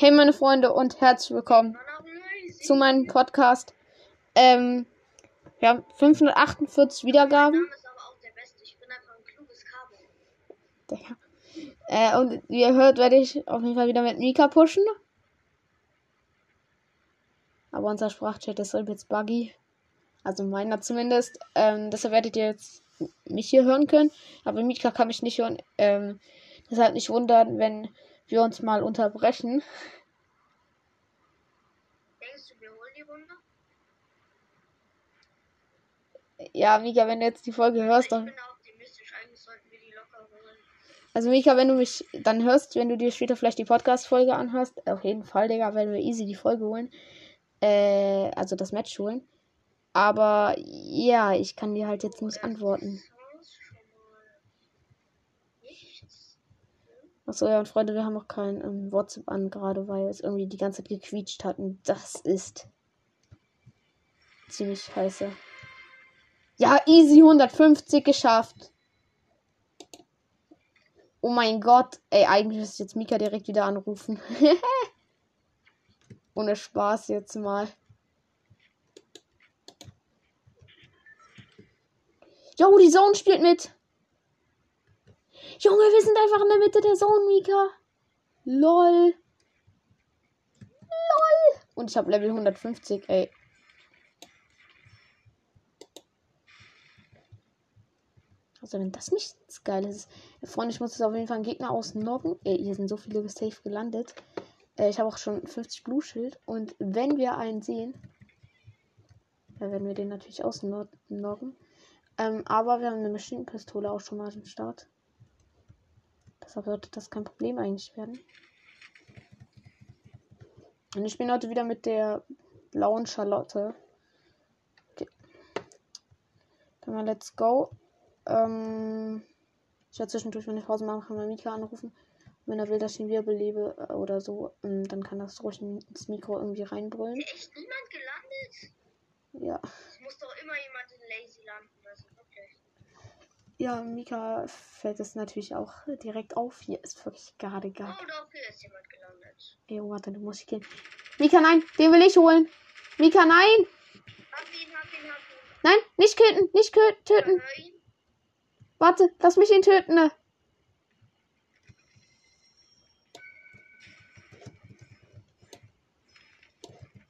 Hey meine Freunde und herzlich willkommen zu meinem Podcast. Ähm, wir haben 548 Wiedergaben. Äh, und wie ihr hört, werde ich auf jeden Fall wieder mit Mika pushen. Aber unser Sprachchat ist jetzt buggy. Also meiner zumindest. Ähm, deshalb werdet ihr jetzt mich hier hören können. Aber Mika kann mich nicht hören. Ähm, deshalb nicht wundern, wenn wir uns mal unterbrechen. Denkst du, wir holen die Runde? Ja, Mika, wenn du jetzt die Folge hörst, Ich dann. Also Mika, wenn du mich dann hörst, wenn du dir später vielleicht die Podcast-Folge anhörst, auf jeden Fall, Digga, werden wir easy die Folge holen. Äh, also das Match holen. Aber ja, ich kann dir halt jetzt nicht antworten. Songs schon mal. Nichts. Achso, ja, und Freunde, wir haben auch kein ähm, WhatsApp an, gerade weil es irgendwie die ganze Zeit gequietscht hat. Und das ist ziemlich scheiße. Ja, easy 150 geschafft. Oh mein Gott. Ey, eigentlich ist jetzt Mika direkt wieder anrufen. Ohne Spaß jetzt mal. Jo, die Zone spielt mit. Junge, wir sind einfach in der Mitte der Zone, Mika. Lol. Lol. Und ich habe Level 150, ey. Also wenn das nicht das Geile ist. Freunde, ich muss jetzt auf jeden Fall einen Gegner ausnoggen. Ey, hier sind so viele safe gelandet. Äh, ich habe auch schon 50 Blue Schild. Und wenn wir einen sehen, dann werden wir den natürlich ausnoggen. Ähm, aber wir haben eine Maschinenpistole auch schon mal am Start. Deshalb sollte das kein Problem eigentlich werden. Und ich bin heute wieder mit der blauen Charlotte. Okay. Dann mal let's go. Ähm, ich werde zwischendurch, wenn ich Pause mache, kann mal Mika anrufen. Und wenn er will, dass ich ihn wiederbelebe äh, oder so, ähm, dann kann das ruhig ins Mikro irgendwie reinbrüllen. Hier echt niemand gelandet? Ja. Es muss doch immer jemand in Lazy landen. Ja, Mika fällt es natürlich auch direkt auf. Hier ist wirklich gerade gar Oh, doch, hier ist jemand gelandet. Ey, warte, du musst killen. Mika, nein, den will ich holen. Mika, nein. Hab ihn, hab ihn, hab ihn. Nein, nicht töten, nicht töten. Ihn. Warte, lass mich ihn töten. Ne?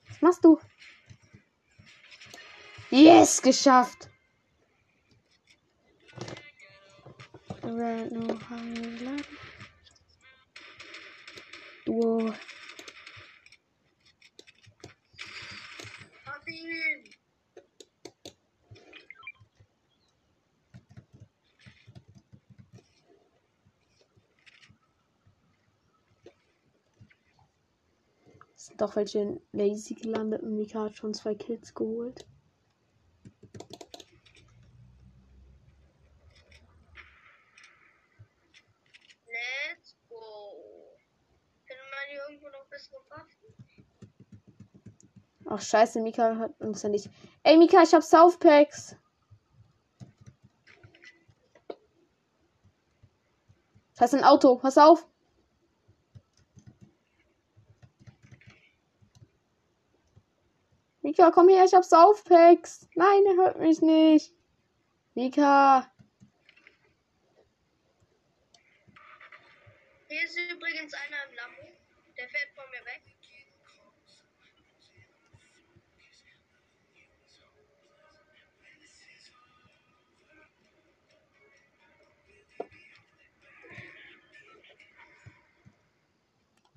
Was machst du? Yes, geschafft. Es sind doch welche in Lazy gelandet und Mika hat schon zwei Kills geholt. Let's go. Findet man hier irgendwo noch bessere Waffen? Ach scheiße, Mika hört uns ja nicht. Ey Mika, ich hab Southpacks. Das ist ein Auto, pass auf. Mika, komm her, ich hab Southpacks. Nein, er hört mich nicht. Mika. Hier ist übrigens einer im Lambo. Der fährt von mir weg.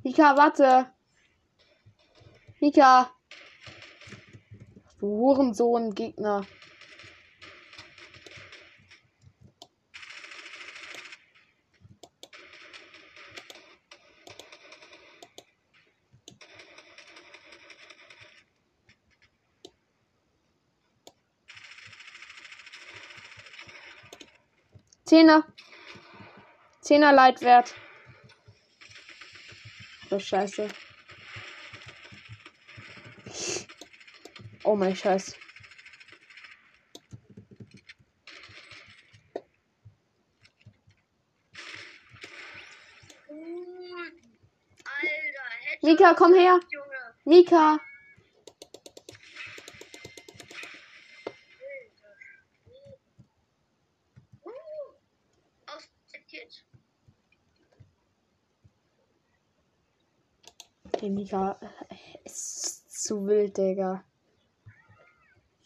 Mika, warte. Mika. Du Hurensohn, Gegner. Zehner. Zehner Leitwert. Oh, scheiße. Oh mein Scheiß. Alter, Mika, komm her. Junge. Mika. Äh, ist zu wild, Digga.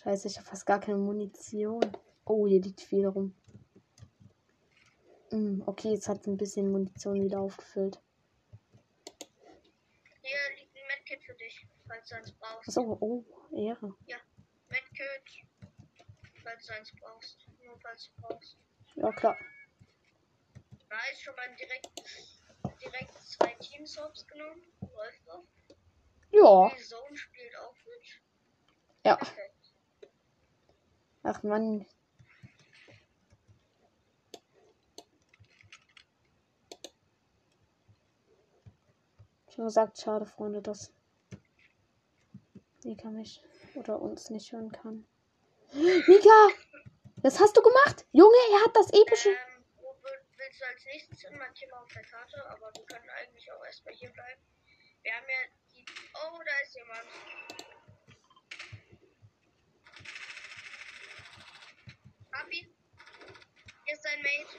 Scheiße, ich habe fast gar keine Munition. Oh, hier liegt viel rum. Hm, okay, jetzt hat ein bisschen Munition wieder aufgefüllt. Hier liegt ein Medkit für dich, falls du eins brauchst. Achso, oh, Ehre. Medkit. Falls du eins brauchst. Nur falls du brauchst. Ja, klar. Nice, schon mal direkt, direkt zwei Teams-Hops genommen. Ja. Die Zone spielt auch mit. Ja. Ach Mann. Schon gesagt, schade, Freunde, dass Mika mich oder uns nicht hören kann. Mika! Was hast du gemacht? Junge, er hat das epische. Ähm, willst du als nächstes hin? Markier mal auf der Karte, aber wir können eigentlich auch erstmal hier bleiben. Wir haben ja die. Oh, da ist jemand. Hab ihn. Hier ist sein Mate.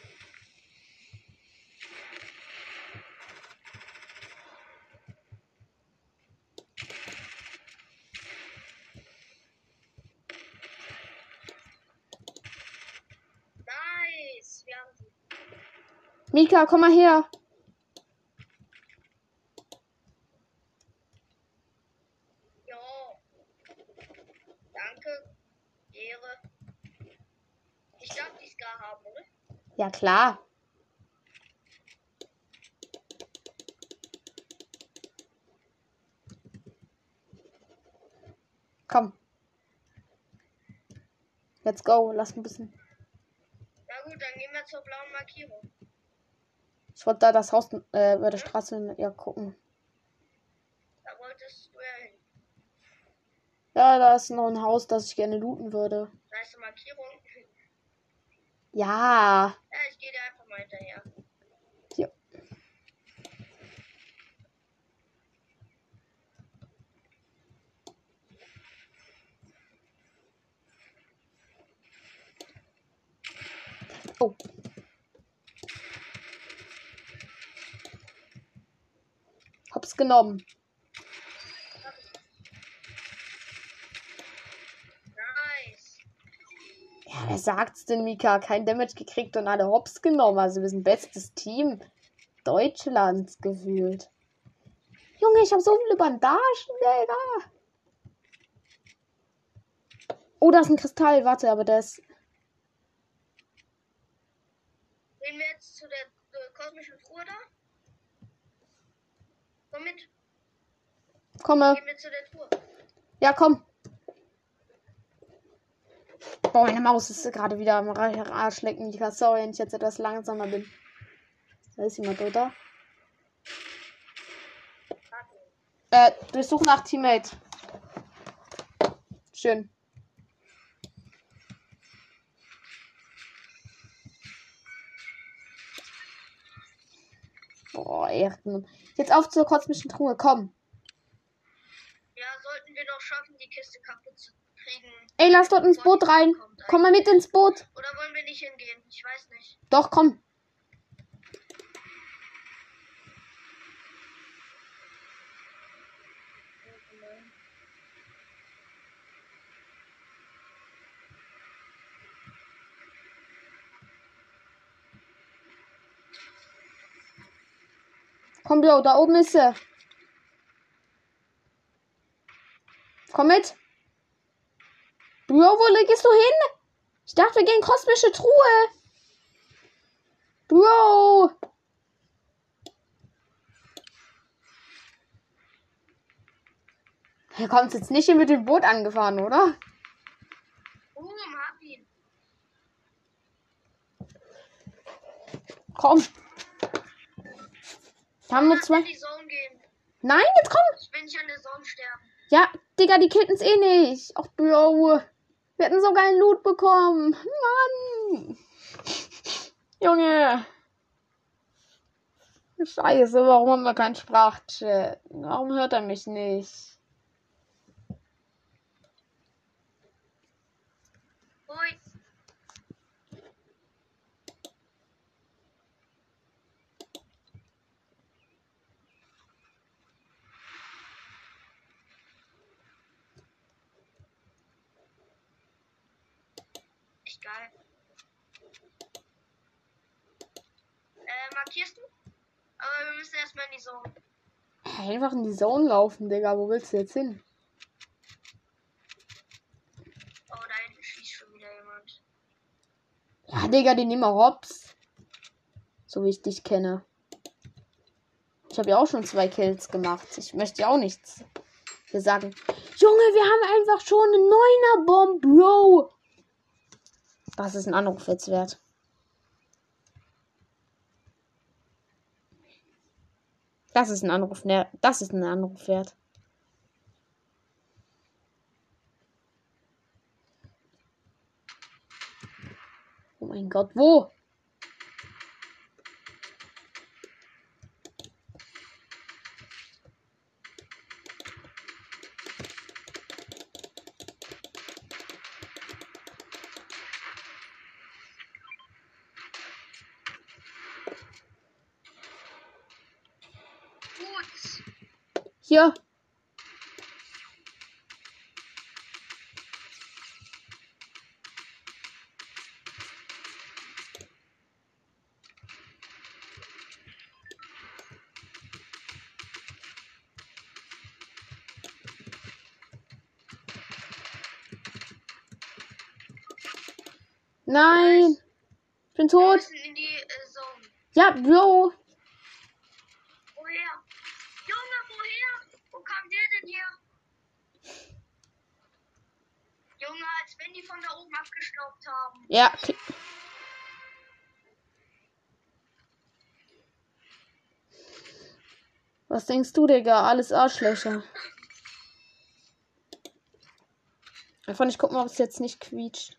Mika, komm mal her. Jo. Danke. Ehre. Ich darf die Scar haben, oder? Ja, klar. Komm. Let's go. Lass ein bisschen. Na gut, dann gehen wir zur blauen Markierung. Ich wollte da das Haus äh, über der Straße ja gucken. Da wolltest du ja hin. Ja, da ist noch ein Haus, das ich gerne looten würde. Da ist eine Markierung. Ja. Ich gehe dir einfach mal hinterher. Ja. Oh. Hab's genommen. Nice. Ja, wer sagt's denn, Mika? Kein Damage gekriegt und alle Hops genommen. Also wir sind bestes Team Deutschlands gefühlt. Junge, ich habe so viele Bandagen, Digga. Oh, da ist ein Kristall. Warte, aber der ist. Gehen wir jetzt zu der äh, kosmischen Truhe da? Komm mit. Komme. Gehen wir zu der Truhe. Ja, komm. Boah, meine Maus ist gerade wieder am Ra- Arschlecken. Mika, sorry, wenn ich jetzt etwas langsamer bin. Da ist jemand, oder? Äh, durchsuchen nach Teammate. Schön. Boah, Ehrenmann. Jetzt auf zur kosmischen Truhe, komm. Ja, sollten wir doch schaffen, die Kiste kaputt zu. Ey, lass dort ins Boot rein. Komm mal mit ins Boot. Oder wollen wir nicht hingehen? Ich weiß nicht. Doch, komm. Komm, Bro, da oben ist sie. Komm mit. Bro, wo gehst du hin? Ich dachte, wir gehen kosmische Truhe. Bro. Er kommt jetzt nicht hier mit dem Boot angefahren, oder? Hab ihn. Komm. Wir haben nur zwei. Nein, jetzt komm. Ich will nicht an der Zone sterben. Ja, Digga, die kitten's eh nicht. Ach, Bro. Wir hätten so geilen Loot bekommen. Mann. Junge. Scheiße, warum haben wir keinen Sprachchat? Warum hört er mich nicht? Ui. Echt geil. Äh, markierst du? Aber wir müssen erstmal in die Zone. Einfach in die Zone laufen, Digga. Wo willst du jetzt hin? Oh, da hinten schießt schon wieder jemand. Ja, Digga, die nehmen wir Hops. So wie ich dich kenne. Ich habe ja auch schon zwei Kills gemacht. Ich möchte ja auch nichts hier sagen. Junge, wir haben einfach schon einen neuner Bomb, Bro. Was ist ein Anruf jetzt wert? Das ist ein Anruf, ne? Das ist ein Anruf wert. Oh mein Gott, wo? Hier. Nein. Ich bin tot. in die äh, Zone. Ja, Bro. Woher? Junge, woher? Wo kam der denn her? Junge, als wenn die von da oben abgestaubt haben. Ja, okay. Was denkst du, Digga? Alles Arschlöcher. Einfach ich guck mal, ob es jetzt nicht quietscht.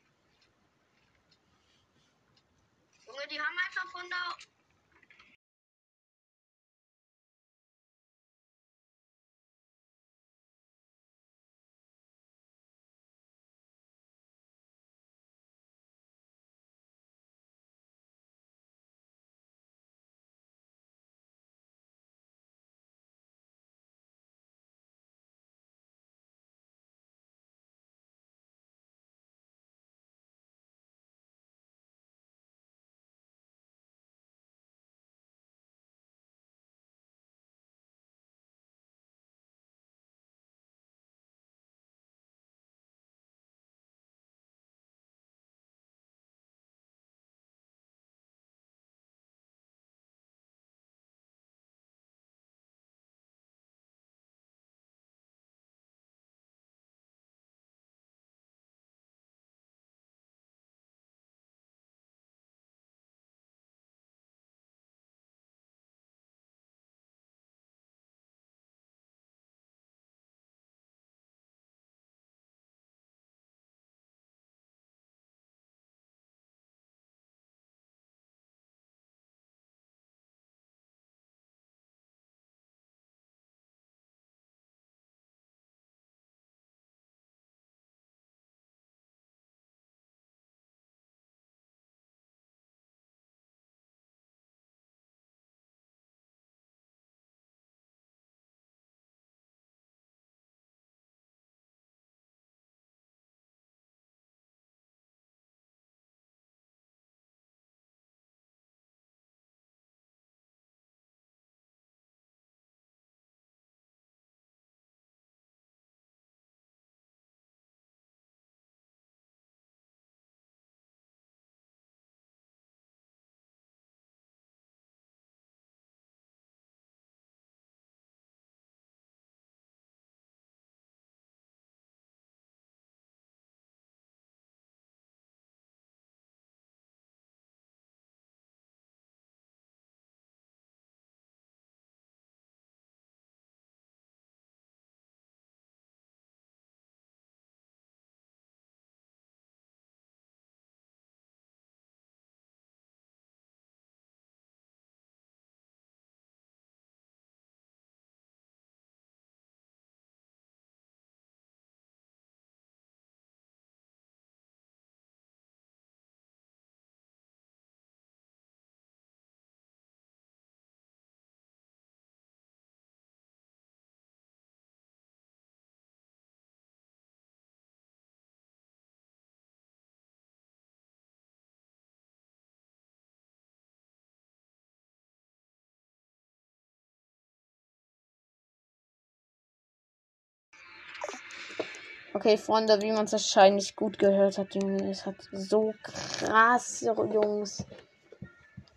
Okay, Freunde, wie man es wahrscheinlich gut gehört hat, Junge, es hat so krass, Jungs.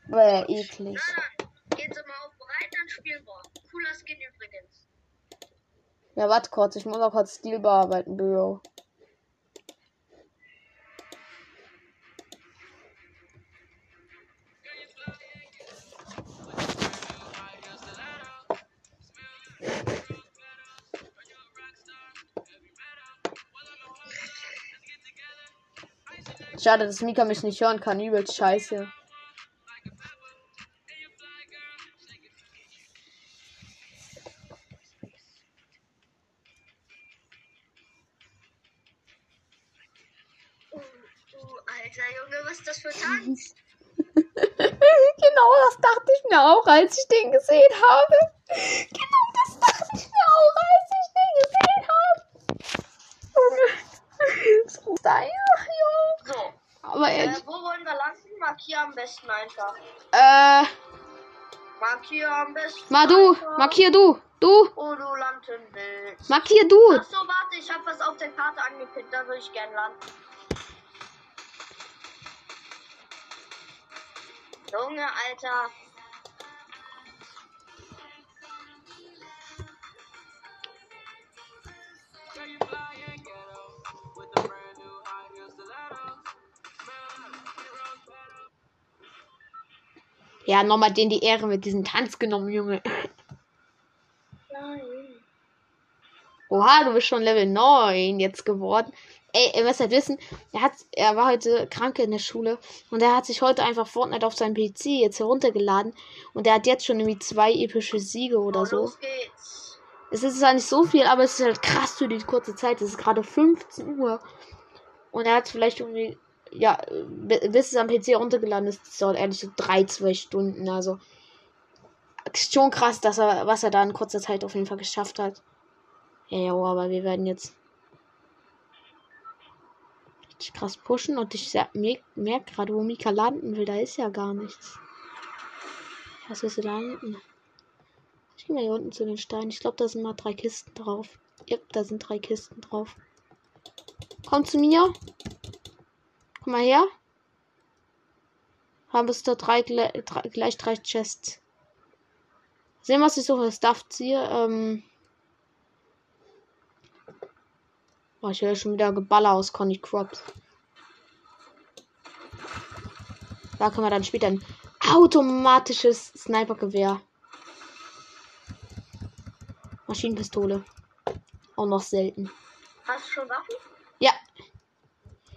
War eklig. Dann, gehen Sie mal auf bereit, dann spielen wir. Cooler Skin übrigens. Ja, warte kurz, ich muss noch kurz Stil bearbeiten, Bro. Schade, dass Mika mich nicht hören kann. Übelst scheiße. Alter Junge, was ist das für Tanz? genau das dachte ich mir auch, als ich den gesehen habe. Genau das dachte ich mir auch, als ich den gesehen habe. Junge. So steil, jo. So, Aber äh, ehrlich. wo wollen wir landen? Markier am besten einfach. Äh, Markier am besten. mal du. einfach, Markier du. Du. Wo du landen willst. Markier du. Achso, warte, ich habe was auf der Karte angepinnt, da würde ich gern landen. Junge, Alter. Ja, nochmal den die Ehre mit diesem Tanz genommen, Junge. Nein. Oha, du bist schon Level 9 jetzt geworden. Ey, ihr müsst halt wissen, er, hat, er war heute krank in der Schule und er hat sich heute einfach Fortnite auf seinem PC jetzt heruntergeladen und er hat jetzt schon irgendwie zwei epische Siege oder Oh, so. Geht's. Es ist zwar nicht so viel, aber es ist halt krass für die kurze Zeit. Es ist gerade 15 Uhr und er hat vielleicht irgendwie, ja, bi- bis es am PC heruntergeladen ist, das dauert ehrlich so drei, zwei Stunden. Also schon krass, dass er, was er da in kurzer Zeit auf jeden Fall geschafft hat. Ja, ja, aber wir werden jetzt richtig krass pushen und ich merke merk gerade, wo Mika landen will. Da ist ja gar nichts. Was willst du da hinten? Ich gehe mal hier unten zu den Steinen. Ich glaube, da sind mal drei Kisten drauf. Ja, da sind drei Kisten drauf. Komm zu mir. Komm mal her. Haben es da drei, drei, gleich drei Chests. Sehen, was ich so für Stuff ziehe. Ähm. Oh, ich höre schon wieder Geballer aus Conny Crops. Da können wir dann später ein automatisches Snipergewehr. Maschinenpistole. Auch noch selten. Hast du schon Waffen? Ja.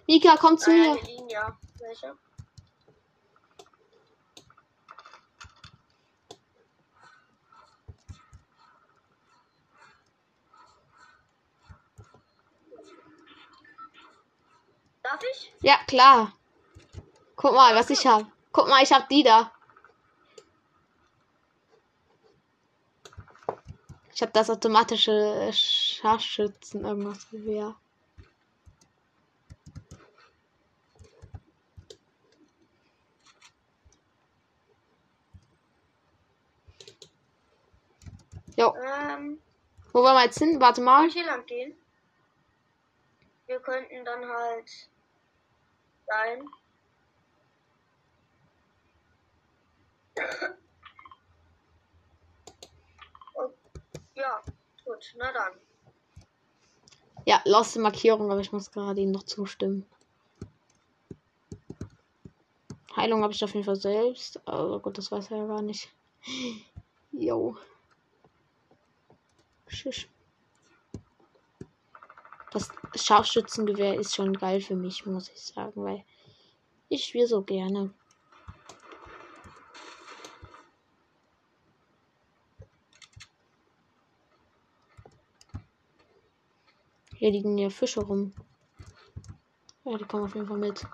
Mika, komm zu ja, mir. ja. Darf ich? Ja, klar. Guck mal, was ich hab. Guck mal, ich hab die da. Ich hab das automatische Scharfschützen irgendwas Gewehr. Jo, Ähm, wo wollen wir jetzt hin? Warte mal. hier lang gehen. Wir könnten dann halt sein. Ja, gut, na dann. Ja, loste Markierung, aber ich muss gerade ihm noch zustimmen. Heilung habe ich auf jeden Fall selbst. Also gut, das weiß er ja gar nicht. Jo. Schisch. Das Scharfschützengewehr ist schon geil für mich, muss ich sagen, weil ich spiele so gerne. Hier liegen ja Fische rum. Ja, die kommen auf jeden Fall mit.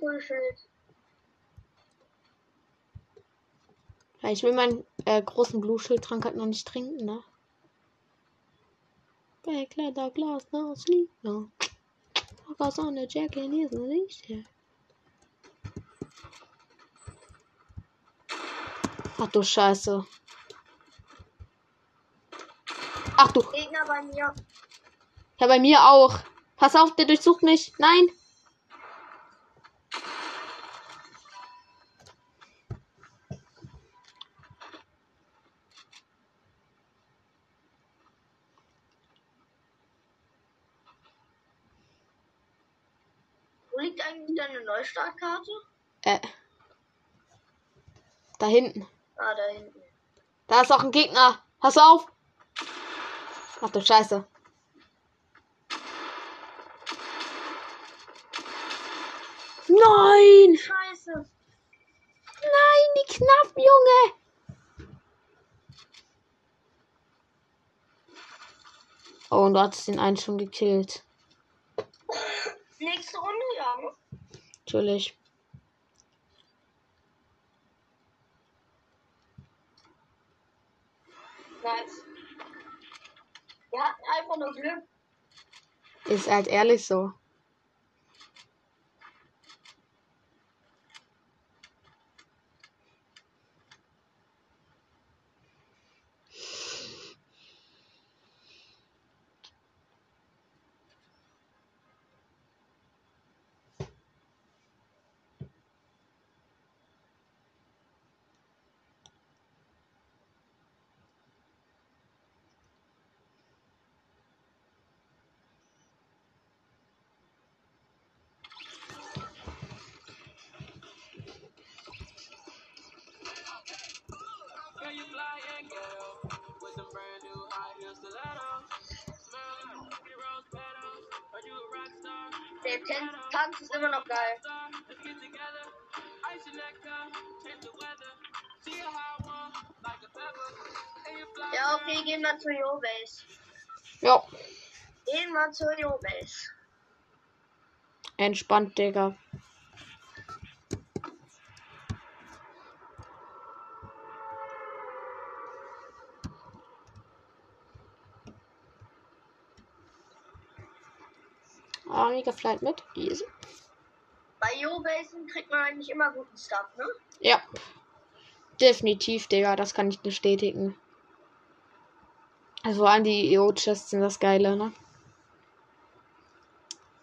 Ich Fullschild. Ja, ich will meinen äh, großen Blue-Schild-Trank halt noch nicht trinken, ne? Bei Kleiderglas aus Liebe. Aus on the Jack and nicht hier. Ach du Scheiße. Ach du. Gegner bei mir. Ja, bei mir auch. Pass auf, der durchsucht mich. Nein. Wo liegt eigentlich deine Neustartkarte? Äh. Da hinten. Ah, da hinten. Da ist auch ein Gegner. Pass auf. Ach du Scheiße. Nein! Scheiße. Nein, die knapp, Junge! Oh, und du hattest den einen schon gekillt. Nächste Runde, ja. ne? Natürlich. Nice. Wir hatten einfach nur Glück. Ist halt ehrlich so. Wir zur Yo-Base. Ja, Gehen wir zur Yo-Base. entspannt, Digga. Mega Flight mit. Easy. Bei Yo-Basen kriegt man eigentlich immer guten Stuff, ne? Ja. Definitiv, Digga, das kann ich bestätigen. Also vor allem die EO-Chests sind das Geile, ne?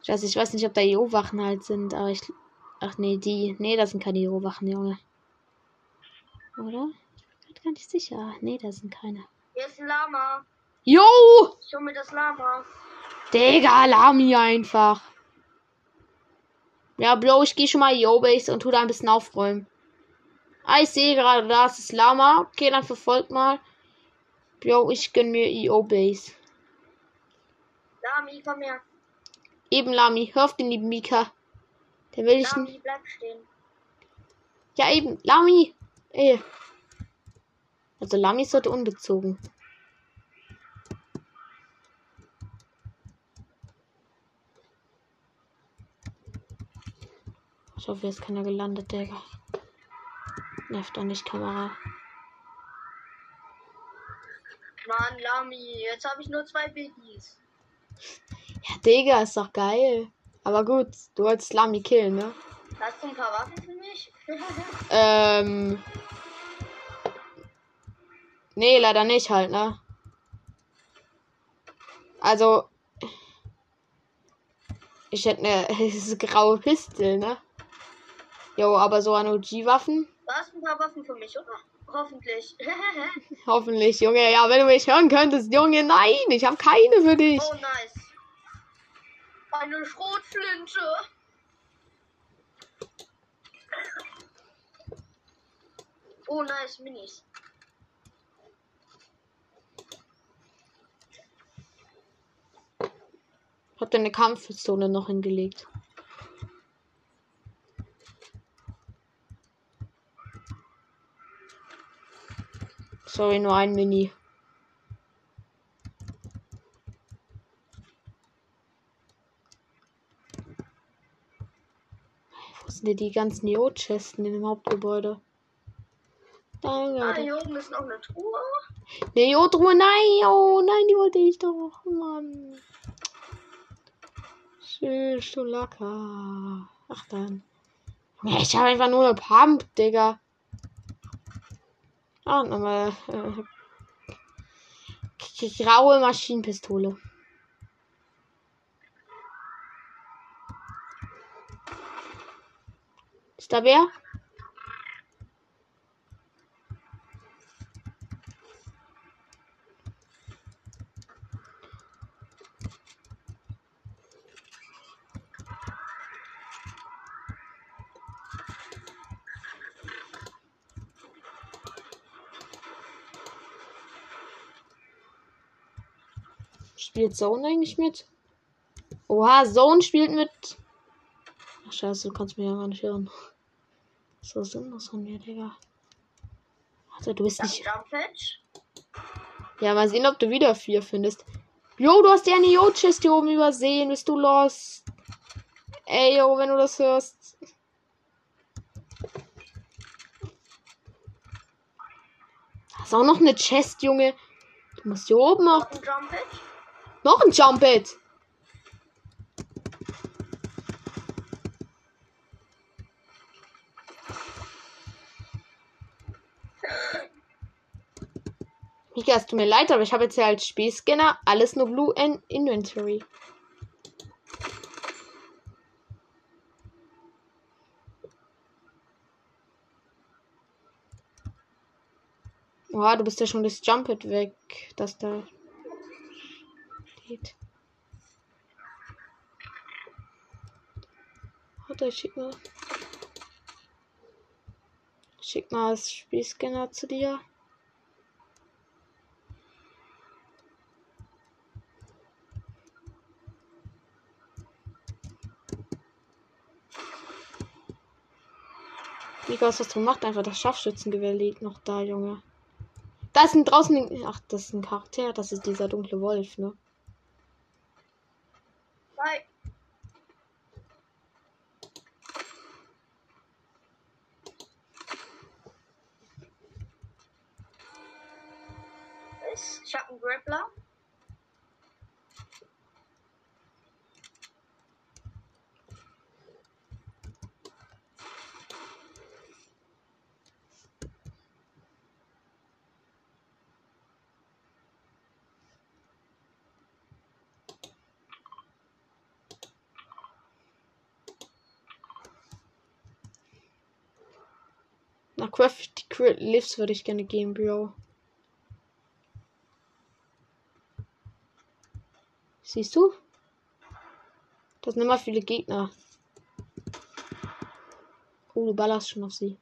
Ich weiß, ich weiß nicht, ob da EO-Wachen halt sind, aber ich. Ach nee, die. Nee, das sind keine EO-Wachen, Junge. Oder? Ich bin gar nicht sicher. Nee, da sind keine. Hier ist ein Lama. Jo! Ich hol mir das Lama. Digga, Lami einfach. Ja, Bro, ich gehe schon mal EO-Base und tu da ein bisschen aufräumen. Ah, ich sehe gerade, da ist das Lama. Okay, dann verfolgt mal. Bro, ich gönn mir EO-Base. Lami, komm her. Eben, Lami, hör auf den lieben Mika. Der will ich nicht. Lami, bleib stehen. Ja, eben, Lami. Ey. Also, Lami ist heute unbezogen. Ich hoffe, jetzt ist keiner gelandet, Digga. Nervt doch nicht, Kamera. Mann, Lami, jetzt habe ich nur zwei Biggies. Ja, Digga, ist doch geil. Aber gut, du wolltest Lami killen, ne? Hast du ein paar Waffen für mich? Ähm. Nee, leider nicht halt, ne? Also. Ich hätte eine graue Pistel, ne? Jo, aber so an OG-Waffen? Du hast ein paar Waffen für mich, oder? Hoffentlich. Hoffentlich, Junge. Ja, wenn du mich hören könntest, Junge, nein, ich habe keine für dich. oh, nice. Eine Schrotflinte. Oh, nice, Minis. Hab deine Kampfpistole noch hingelegt. Sorry, nur ein Mini. Wo sind denn die ganzen Neo-Chesten in dem Hauptgebäude? Ah, Danke. hier oben ist noch eine Truhe. Neo-Truhe, nein! Oh nein, die wollte ich doch. Mann. Schön, Stulaka. Ach dann. Ich habe einfach nur eine Pump, Digga. Ah, nochmal. Äh, graue Maschinenpistole. Ist da wer? Spielt Zone eigentlich mit? Oha, Zone spielt mit. Ach scheiße, du kannst mir ja gar nicht hören. So sinnlos von mir, Digga. Also du bist Das nicht. Ja, mal sehen, ob du wieder vier findest. Jo, du hast ja eine Yo-Chest hier oben übersehen. Bist du los? Ey, yo, wenn du das hörst. Da ist auch noch eine Chest, Junge. Du musst hier oben auch Noch ein Jump Jump-It. Mika, es tut mir leid, aber ich habe jetzt ja als Spielscanner alles nur Blue in Inventory. Oha, du bist ja schon das Jump-It weg, das da geht. Warte, schick mal. Schick mal das Spielscanner zu dir. Mika, was du gemacht? Einfach das Scharfschützengewehr liegt noch da, Junge. Da ist ein draußen. Ach, das ist ein Charakter. Das ist dieser dunkle Wolf, ne? Zwei. Ist- Ich hab einen Grappler. Na, Craft Crit Lives würde ich gerne gehen, Bro. Siehst du? Das sind immer viele Gegner. Oh, du ballerst schon auf sie.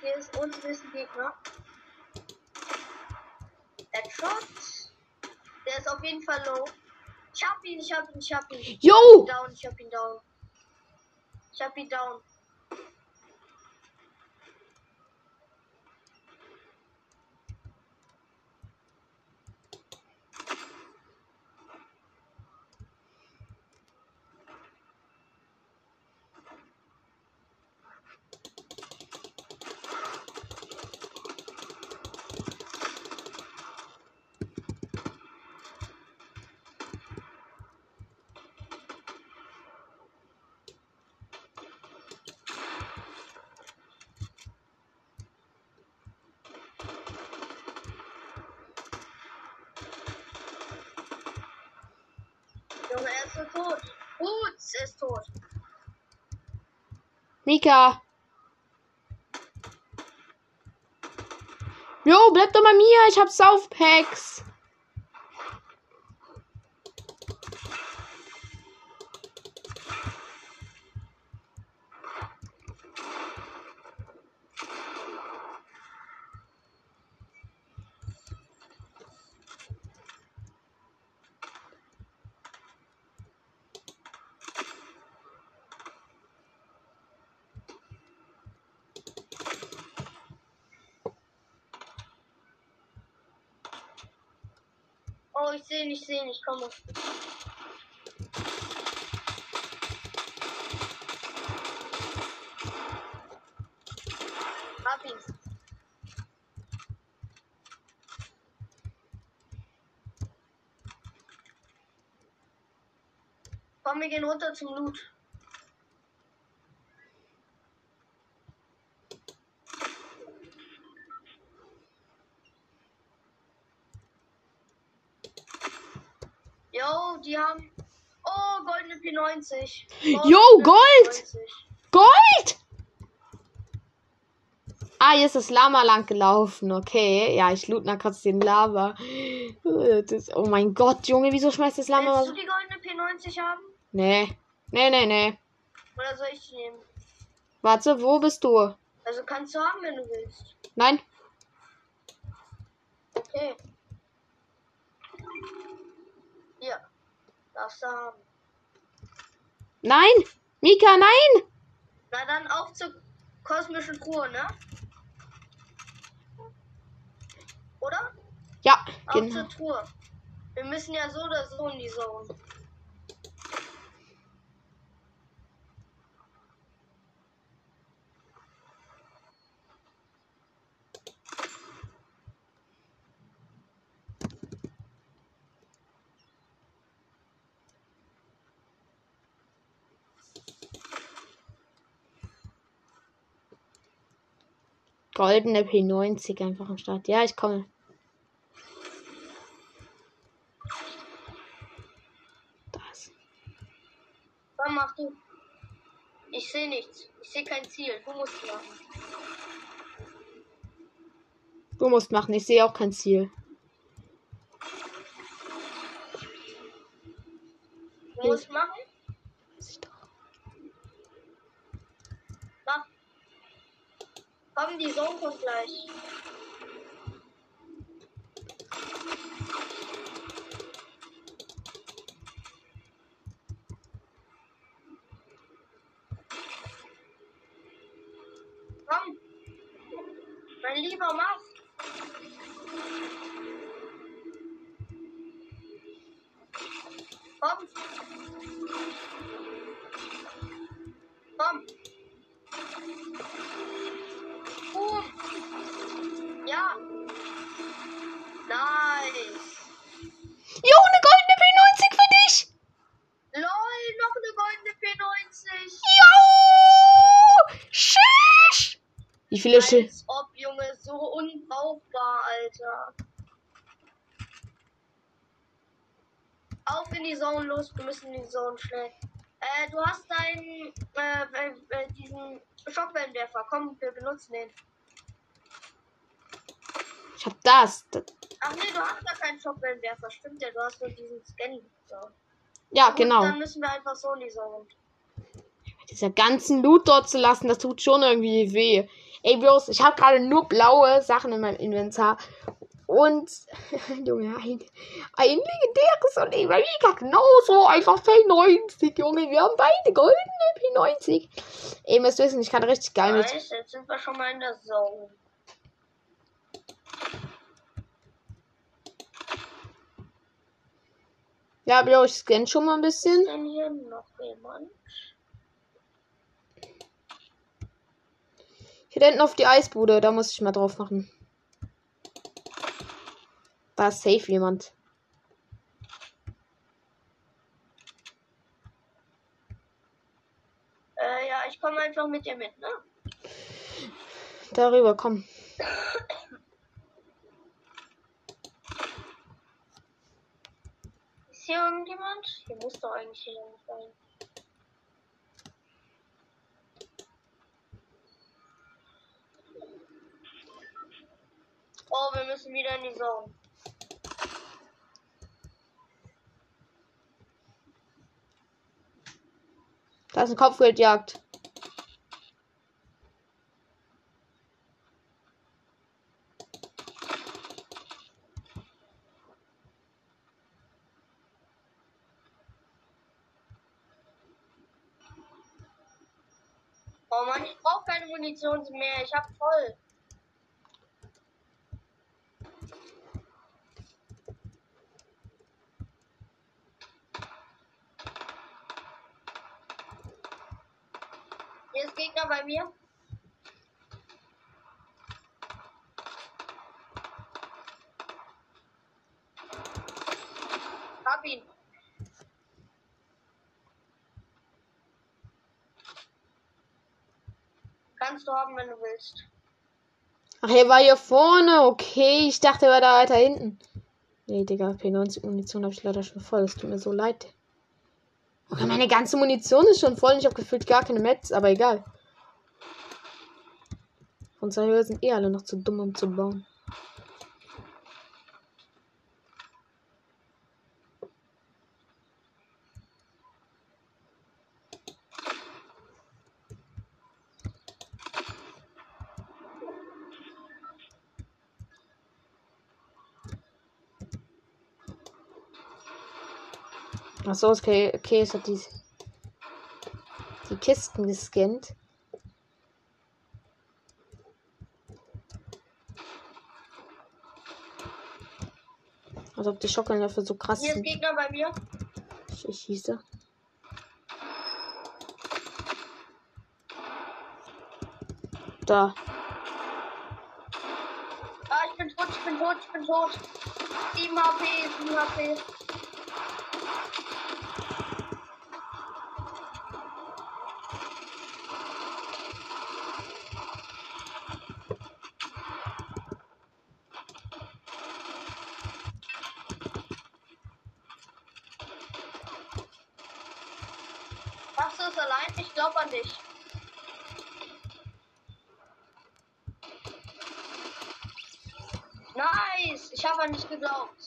Hier ist unten ist ein Gegner. Headshot. Der ist auf jeden Fall low. Ich hab ihn, ich hab ihn, ich hab ihn. Yo! Down, ich hab ihn down. Ich hab ihn down. Junge, er ist so tot. Boots ist tot. Mika! Jo, bleib doch bei mir. Ich hab Southpacks. Oh, ich sehe ihn, ich sehe ihn, ich komme. Hab ihn. Komm, wir gehen runter zum Loot. 95. Jo, Gold! Gold! Ah, hier ist das Lama lang gelaufen. Okay. Ja, ich loot nach kurz den Lava. Das, oh mein Gott, Junge, wieso schmeißt das Lama? Willst du die goldene P90 haben? Nee. Nee, nee, nee. Oder soll ich die nehmen? Warte, wo bist du? Also kannst du haben, wenn du willst. Nein. Okay. Hier. Darfst du haben. Nein! Mika, nein! Na dann auf zur kosmischen Truhe, ne? Oder? Ja, Auf genau. zur Truhe. Wir müssen ja so oder so in die Zone. Goldene P90 einfach am Start. Ja, ich komme. Das. Was machst du? Ich sehe nichts. Ich sehe kein Ziel. Du musst machen. Du musst machen, ich sehe auch kein Ziel. Du musst machen. Mach. Komm, die Zone kommt gleich. Komm. Mein Lieber, mach. Komm. Komm. Wie viele? Als ob, Junge, so unbrauchbar, Alter. Auf in die Zone los, wir müssen in die Zone schnell. Äh, du hast deinen, äh, äh, äh, diesen Schockwellenwerfer. Komm, wir benutzen den. Ich hab das. das. Ach nee, du hast gar keinen Schockwellenwerfer. Stimmt ja, du hast nur diesen Scan. So. Ja, Gut, genau. Dann müssen wir einfach so in die Zone. Dieser ganzen Loot dort zu lassen, das tut schon irgendwie weh. Ey, bloß, ich habe gerade nur blaue Sachen in meinem Inventar. Und, Junge, ein, ein legendäres und Mika genauso. Einfach P90, Junge. Wir haben beide goldene P90. Ey, ihr müsst wissen, ich kann richtig geil mit. Jetzt sind wir schon mal in der Zone. Ja, Bro, ich scanne schon mal ein bisschen. Ist denn hier noch jemand? Hier hinten auf die Eisbude, da muss ich mal drauf machen. Da ist safe jemand. Äh, ja, ich komme einfach mit dir mit, ne? Darüber, komm. Ist hier irgendjemand? Hier muss doch eigentlich jemand sein. Oh, wir müssen wieder in die Zone. Da ist eine Kopfgeldjagd. Oh Mann, ich brauche keine Munition mehr. Ich hab voll. Hier ist Gegner bei mir. Hab ihn. Kannst du haben, wenn du willst. Ach, er war hier vorne. Okay, ich dachte, er war da weiter hinten. Nee, Digga, P90 Munition habe ich leider schon voll. Es tut mir so leid. Okay, meine ganze Munition ist schon voll. Ich habe gefühlt gar keine Mets, aber egal. Unsere Höhe sind eh alle noch zu dumm, um zu bauen. Achso, okay, okay, es hat die, die Kisten gescannt. Also ob die Schockanläufe so krass Hier ist sind. Gegner bei mir. Ich, ich schieße. Da. Ah, ich bin tot, ich bin tot, ich bin tot. 7 HP, 7 HP. Es allein? Ich glaube an dich. Nice! Ich habe an dich geglaubt.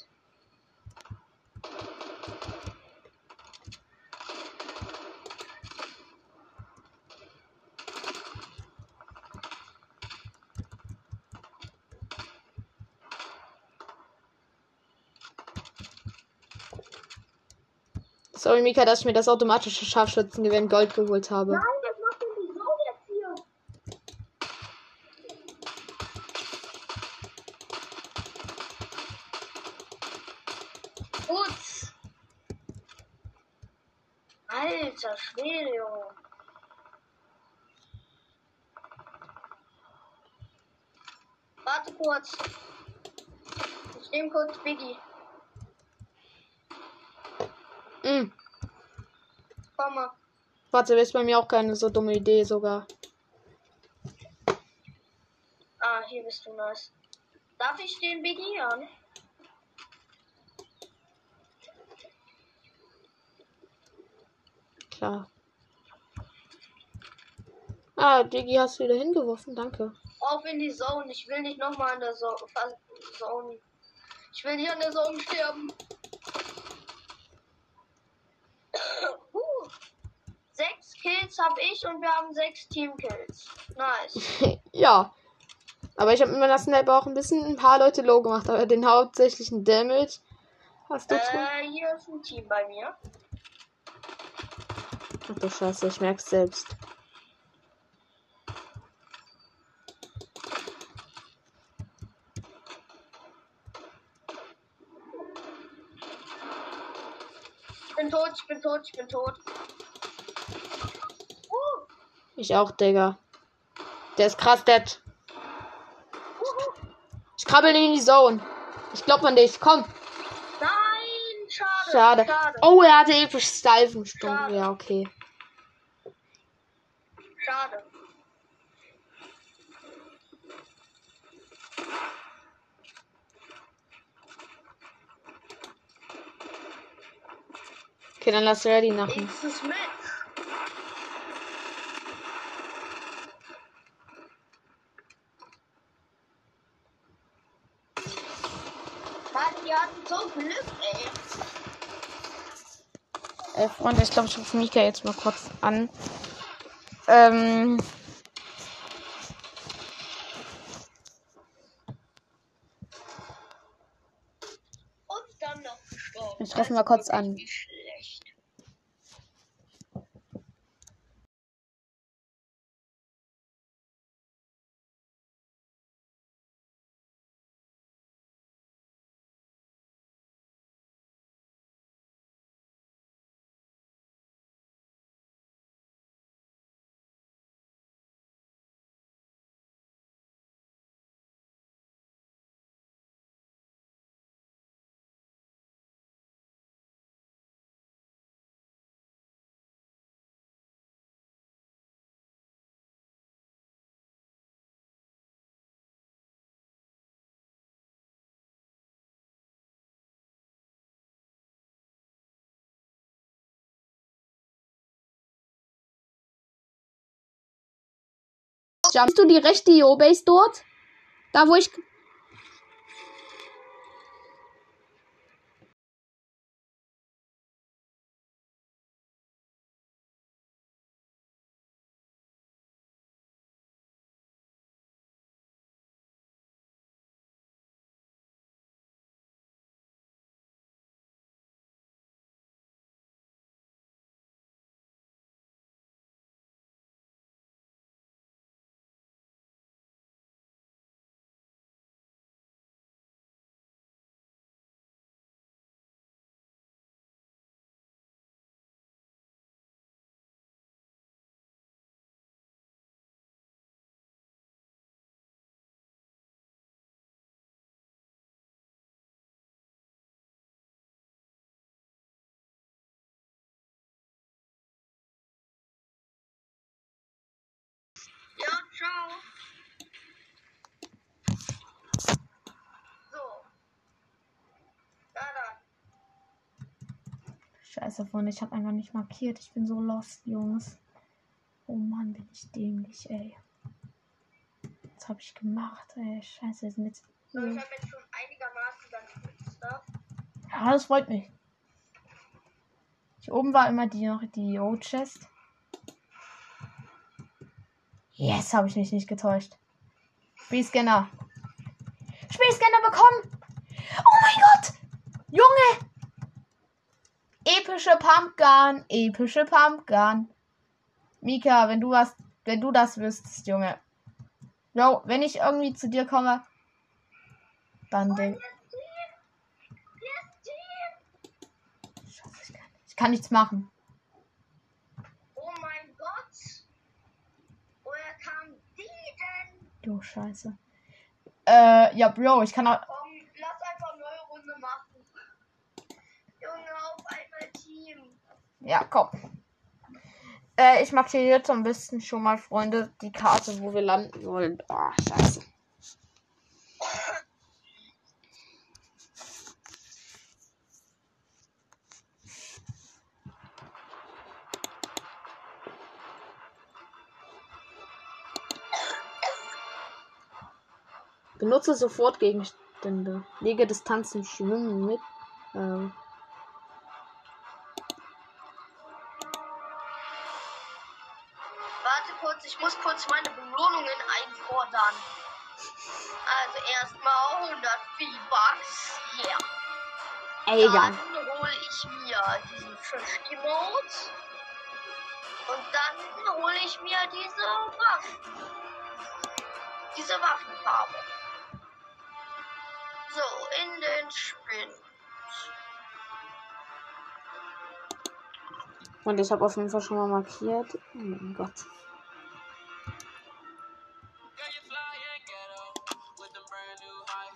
Sorry, Mika, dass ich mir das automatische Scharfschützengewehr in Gold geholt habe. Nein, das macht denn die Sau jetzt hier? Gut. Alter Schwede, Junge. Warte kurz. Ich nehme kurz Biggie. Mm. Komm mal. Warte, ist bei mir auch keine so dumme Idee sogar. Ah, hier bist du nice. Darf ich den Biggie an? Klar. Ah, Digi hast du wieder hingeworfen, danke. Auf in die Zone. Ich will nicht nochmal in der Zone. Ich will hier in der Zone sterben. uh. Sechs Kills habe ich und wir haben sechs Teamkills. Nice. ja. Aber ich habe mit meiner Sniper auch ein bisschen ein paar Leute low gemacht, aber den hauptsächlichen Damage hast du drin. Äh, hier ist ein Team bei mir. Ach du Scheiße, ich merk's selbst. Ich bin tot, ich bin tot, ich bin tot. Ich auch, Digga. Der ist krass dead. Ich krabbel in die Zone. Ich glaub an dich. Komm. Nein, schade. Schade. Schade. Oh, er hatte episch Stalfenstunde. Schade. Ja, okay. Schade. Okay, dann lass ready machen. Nächstes Match. Mann, die hatten so Glück, ey. Ey, Freunde, ich glaube, ich rufe Mika jetzt mal kurz an. Ähm, Und dann noch gestorben. Ich rufe mal kurz an. Siehst du die rechte Yo-Base dort? Da, wo ich. Ciao. So. Na dann. Scheiße, Freunde, ich habe einfach nicht markiert. Ich bin so lost, Jungs. Oh Mann, bin ich dämlich, ey. Was habe ich gemacht, ey? Scheiße, sind jetzt. So, ich habe jetzt schon einigermaßen Stuff. Ja, das freut mich. Hier oben war immer die noch die O-Chest. Yes, habe ich mich nicht getäuscht. Spielscanner. Spielscanner bekommen. Oh mein Gott. Junge. Epische Pumpgun. Epische Pumpgun. Mika, wenn du was, wenn du das wüsstest, Junge. Jo, wenn ich irgendwie zu dir komme, dann denk. Ich kann, ich kann nichts machen. Oh mein Gott. Woher kam die denn? Jo, scheiße. Äh, ja, Bro, ich kann auch. Komm, lass einfach eine neue Runde machen. Junge, auf einmal Team. Ja, komm. Äh, ich markiere jetzt am besten schon mal, Freunde, die Karte, wo wir landen wollen. Ah, scheiße. Benutze sofort Gegenstände. Lege Distanzen schwimmen mit. Ähm, Warte kurz, ich muss kurz meine Belohnungen einfordern. Also erstmal 100 V-Bucks. Yeah. ey, egal. Dann hole ich mir diesen Fisch-Emote. Und dann hole ich mir diese Waffen. Diese Waffenfarbe. So, in den Spind. Und ich habe auf jeden Fall schon mal markiert. Oh mein Gott.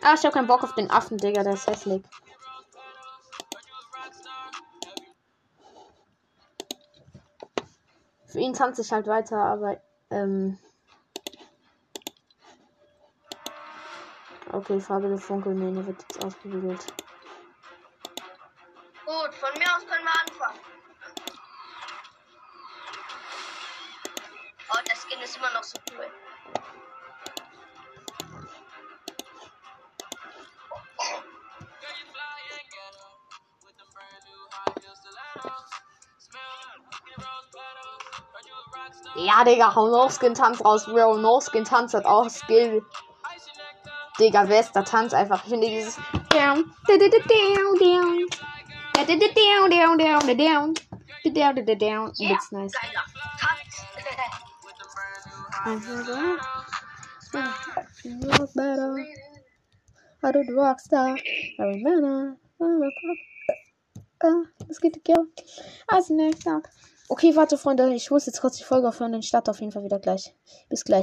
Ah, ich habe keinen Bock auf den Affen, Digga, der ist hässlich. Für ihn tanze ich halt weiter, aber ähm. Okay, Farbe der Funkel, nee, der wird jetzt ausgewählt. Gut, von mir aus können wir anfangen. Oh, der Skin ist immer noch so cool. Ja, Digga, hau No Skin Tanz raus, Bro. No Skin Tanz hat auch Skill. Digga, wer ist der Tanz einfach? Ich finde dieses. Down, down, down, down. Down, down, down, down. Yeah, That's nice. geiler better. I do rockstar. Every man. Es geht. Also next up. Okay, warte, Freunde. Ich muss jetzt kurz die Folge aufhören. Dann starte auf jeden Fall wieder gleich. Bis gleich.